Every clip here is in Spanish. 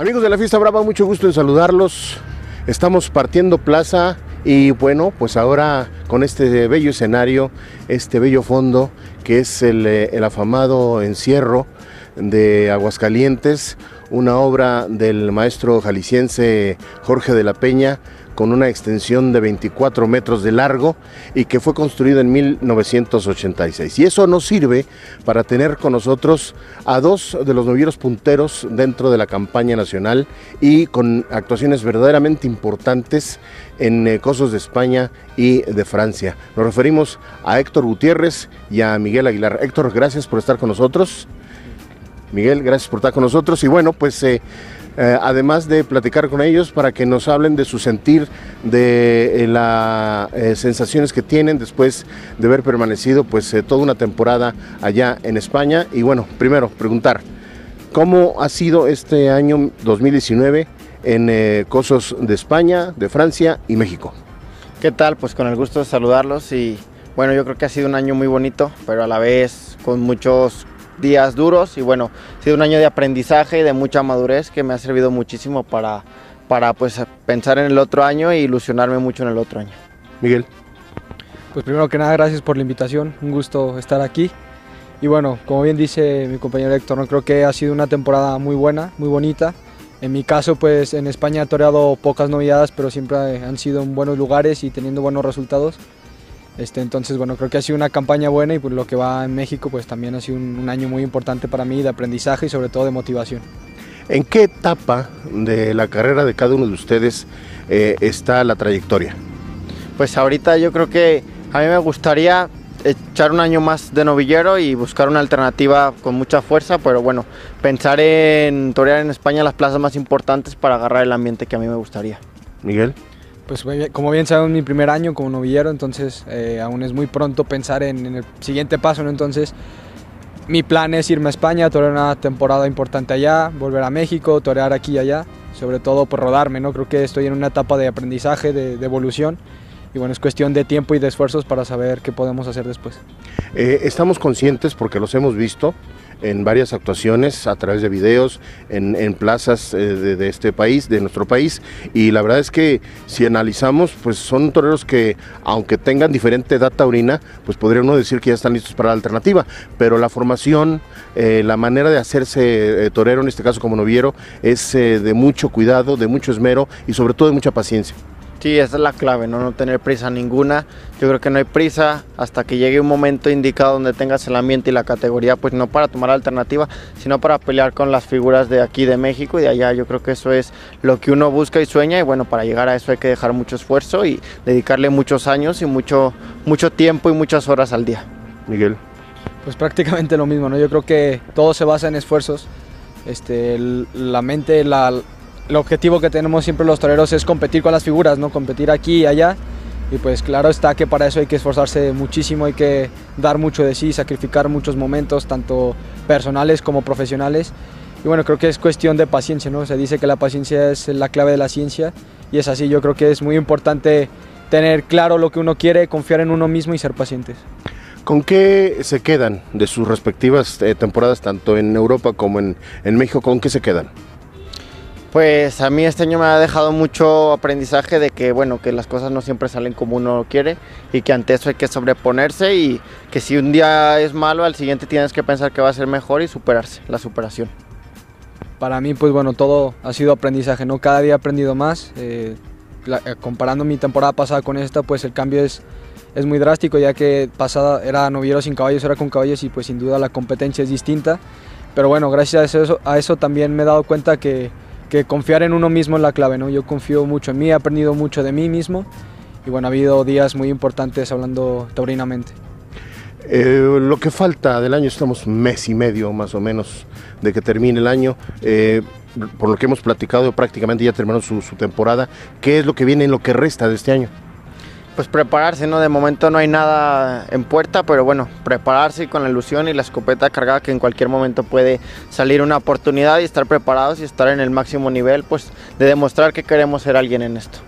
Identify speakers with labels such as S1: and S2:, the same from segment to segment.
S1: Amigos de la Fiesta Brava, mucho gusto en saludarlos. Estamos partiendo plaza y bueno, pues ahora con este bello escenario, este bello fondo que es el, eh, el afamado encierro de Aguascalientes, una obra del maestro jalisciense Jorge de la Peña con una extensión de 24 metros de largo y que fue construido en 1986. Y eso nos sirve para tener con nosotros a dos de los novilleros punteros dentro de la campaña nacional y con actuaciones verdaderamente importantes en eh, Cosos de España y de Francia. Nos referimos a Héctor Gutiérrez y a Miguel Aguilar. Héctor, gracias por estar con nosotros. Miguel, gracias por estar con nosotros. Y bueno, pues eh, eh, además de platicar con ellos para que nos hablen de su sentir, de las sensaciones que tienen después de haber permanecido pues toda una temporada allá en España. Y bueno, primero preguntar, ¿cómo ha sido este año 2019 en Cosos de España, de Francia y México?
S2: ¿Qué tal? Pues con el gusto de saludarlos y bueno, yo creo que ha sido un año muy bonito, pero a la vez con muchos días duros y bueno, ha sido un año de aprendizaje y de mucha madurez que me ha servido muchísimo para, para pues pensar en el otro año e ilusionarme mucho en el otro año.
S1: Miguel.
S3: Pues primero que nada, gracias por la invitación, un gusto estar aquí. Y bueno, como bien dice mi compañero Héctor, ¿no? creo que ha sido una temporada muy buena, muy bonita. En mi caso, pues en España he toreado pocas novedades, pero siempre han sido en buenos lugares y teniendo buenos resultados. Este, entonces, bueno, creo que ha sido una campaña buena y pues, lo que va en México pues también ha sido un, un, año muy importante para mí de aprendizaje y sobre todo de motivación.
S1: ¿En qué etapa de la carrera de cada uno de ustedes eh, está la trayectoria?
S2: Pues ahorita yo creo que a mí me gustaría echar un año más de novillero y buscar una alternativa con mucha fuerza, pero bueno, pensar en torear en España las plazas más importantes para agarrar el ambiente que a mí me gustaría.
S1: Miguel
S3: pues como bien saben, mi primer año como novillero, entonces eh, aún es muy pronto pensar en, en, el siguiente paso, ¿no? Entonces, mi plan es irme a España, torear una temporada importante allá, volver a México, torear aquí y allá, sobre todo por rodarme, ¿no? Creo que estoy en una etapa de aprendizaje, de, de evolución, y bueno, es cuestión de tiempo y de esfuerzos para saber qué podemos hacer después.
S1: Eh, estamos conscientes, porque los hemos visto, en varias actuaciones a través de videos en, en plazas eh, de, este país, de nuestro país, y la verdad es que si analizamos, pues son toreros que, aunque tengan diferente edad taurina, pues podría uno decir que ya están listos para la alternativa, pero la formación, eh, la manera de hacerse eh, torero, en este caso como noviero, es de mucho cuidado, de mucho esmero y sobre todo de mucha paciencia.
S2: Sí, esa es la clave, ¿no? no tener prisa ninguna. Yo creo que no hay prisa hasta que llegue un momento indicado donde tengas el ambiente y la categoría, pues no para tomar alternativa, sino para pelear con las figuras de aquí de México y de allá. Yo creo que eso es lo que uno busca y sueña y bueno, para llegar a eso hay que dejar mucho esfuerzo y dedicarle muchos años y mucho, mucho tiempo y muchas horas al día.
S1: Miguel.
S3: Pues prácticamente lo mismo, ¿no? Yo creo que todo se basa en esfuerzos. Este, la mente, la, el objetivo que tenemos siempre los toreros es competir con las figuras, ¿no? Competir aquí y allá. Y pues claro está que para eso hay que esforzarse muchísimo, hay que dar mucho de sí, sacrificar muchos momentos, tanto personales como profesionales. Y bueno, creo que es cuestión de paciencia, ¿no? Se dice que la paciencia es la clave de la ciencia y es así. Yo creo que es muy importante tener claro lo que uno quiere, confiar en uno mismo y ser pacientes.
S1: ¿Con qué se quedan de sus respectivas eh, temporadas, tanto en Europa como en, en México? ¿Con qué se quedan?
S2: Pues a mí este año me ha dejado mucho aprendizaje de que bueno, que las cosas no siempre salen como uno quiere y que ante eso hay que sobreponerse y que si un día es malo, al siguiente tienes que pensar que va a ser mejor y superarse, la superación.
S3: Para mí pues bueno, todo ha sido aprendizaje, ¿no? Cada día he aprendido más. Eh, la, comparando mi temporada pasada con esta, pues el cambio es, es muy drástico ya que pasada era novillero sin caballos, era con caballos y pues sin duda la competencia es distinta. Pero bueno, gracias a eso, a eso también me he dado cuenta que que confiar en uno mismo es la clave, ¿no? Yo confío mucho en mí, he aprendido mucho de mí mismo y bueno, ha habido días muy importantes hablando taurinamente.
S1: Eh, lo que falta del año, estamos mes y medio más o menos de que termine el año. Eh, por lo que hemos platicado, prácticamente ya terminó su, temporada. ¿Qué es lo que viene en lo que resta de este año?
S2: Pues prepararse, ¿no? De momento no hay nada en puerta, pero bueno, prepararse con la ilusión y la escopeta cargada que en cualquier momento puede salir una oportunidad y estar preparados y estar en el máximo nivel, pues de demostrar que queremos ser alguien en esto.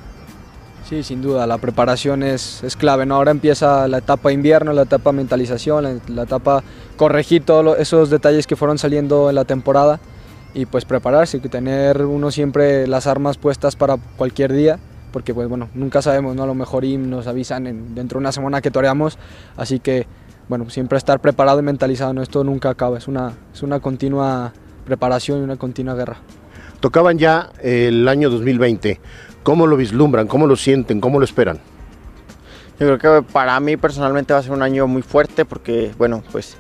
S3: Sí, sin duda, la preparación es, es clave, ¿no? Ahora empieza la etapa invierno, la etapa mentalización, la, la etapa corregir todos esos detalles que fueron saliendo en la temporada y pues prepararse, tener uno siempre las armas puestas para cualquier día, porque pues bueno, nunca sabemos, ¿no? A lo mejor y nos avisan en, dentro de una semana que toreamos, así que bueno, siempre estar preparado y mentalizado, ¿no? Esto nunca acaba, es una, es una continua preparación y una continua guerra.
S1: Tocaban ya el año 2020, ¿cómo lo vislumbran, cómo lo sienten, cómo lo esperan?
S2: Yo creo que para mí personalmente va a ser un año muy fuerte porque, bueno, pues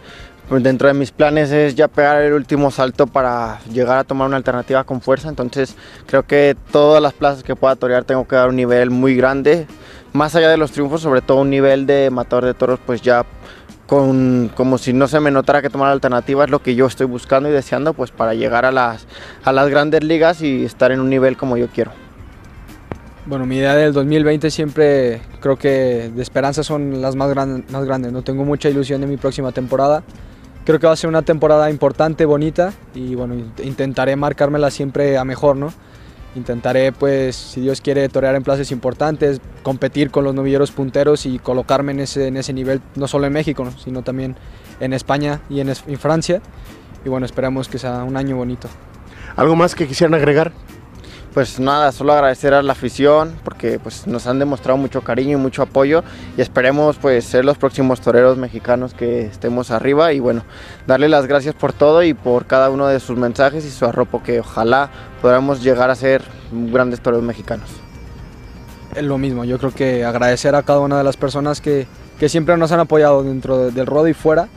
S2: pues dentro de mis planes es ya pegar el último salto para llegar a tomar una alternativa con fuerza. Entonces creo que todas las plazas que pueda torear tengo que dar un nivel muy grande. Más allá de los triunfos, sobre todo un nivel de matador de toros, pues ya con, como si no se me notara que tomar alternativa es lo que yo estoy buscando y deseando pues para llegar a las, a las grandes ligas y estar en un nivel como yo quiero.
S3: Bueno, mi idea del 2020 siempre creo que de esperanza son las más, más grandes. No tengo mucha ilusión de mi próxima temporada. Creo que va a ser una temporada importante, bonita y bueno, intentaré marcármela siempre a mejor, ¿no? Intentaré, pues, si Dios quiere, torear en plazas importantes, competir con los novilleros punteros y colocarme en ese, en ese nivel, no solo en México, sino también en España y en, en Francia. Y bueno, esperamos que sea un año bonito.
S1: ¿Algo más que quisieran agregar?
S2: Pues nada, solo agradecer a la afición porque pues nos han demostrado mucho cariño y mucho apoyo y esperemos pues ser los próximos toreros mexicanos que estemos arriba y bueno, darle las gracias por todo y por cada uno de sus mensajes y su arropo que ojalá podamos llegar a ser grandes toreros mexicanos.
S3: Es lo mismo, yo creo que agradecer a cada una de las personas que, siempre nos han apoyado dentro del rodo y fuera,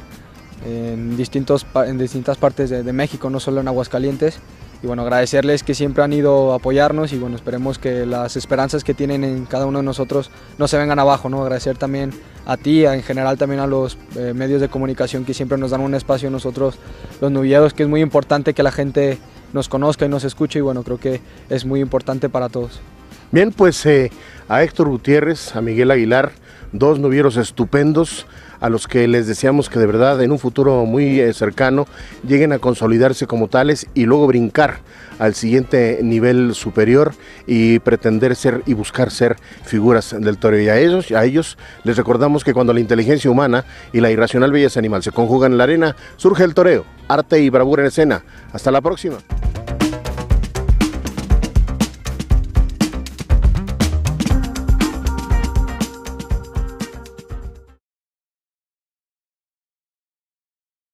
S3: en, distintos, en distintas partes de, de México, no solo en Aguascalientes y bueno, agradecerles que siempre han ido a apoyarnos y bueno, esperemos que las esperanzas que tienen en cada uno de nosotros no se vengan abajo, ¿no? Agradecer también a ti, en general también a los eh, medios de comunicación que siempre nos dan un espacio a nosotros, los nubiados, que es muy importante que la gente nos conozca y nos escuche y bueno, creo que es muy importante para todos.
S1: Bien, pues eh, a Héctor Gutiérrez, a Miguel Aguilar, dos novieros estupendos a los que les deseamos que de verdad en un futuro muy eh, cercano lleguen a consolidarse como tales y luego brincar al siguiente nivel superior y pretender ser y buscar ser figuras del toro. Y a ellos, a ellos les recordamos que cuando la inteligencia humana y la irracional belleza animal se conjugan en la arena, surge el toreo, arte y bravura en escena. Hasta la próxima.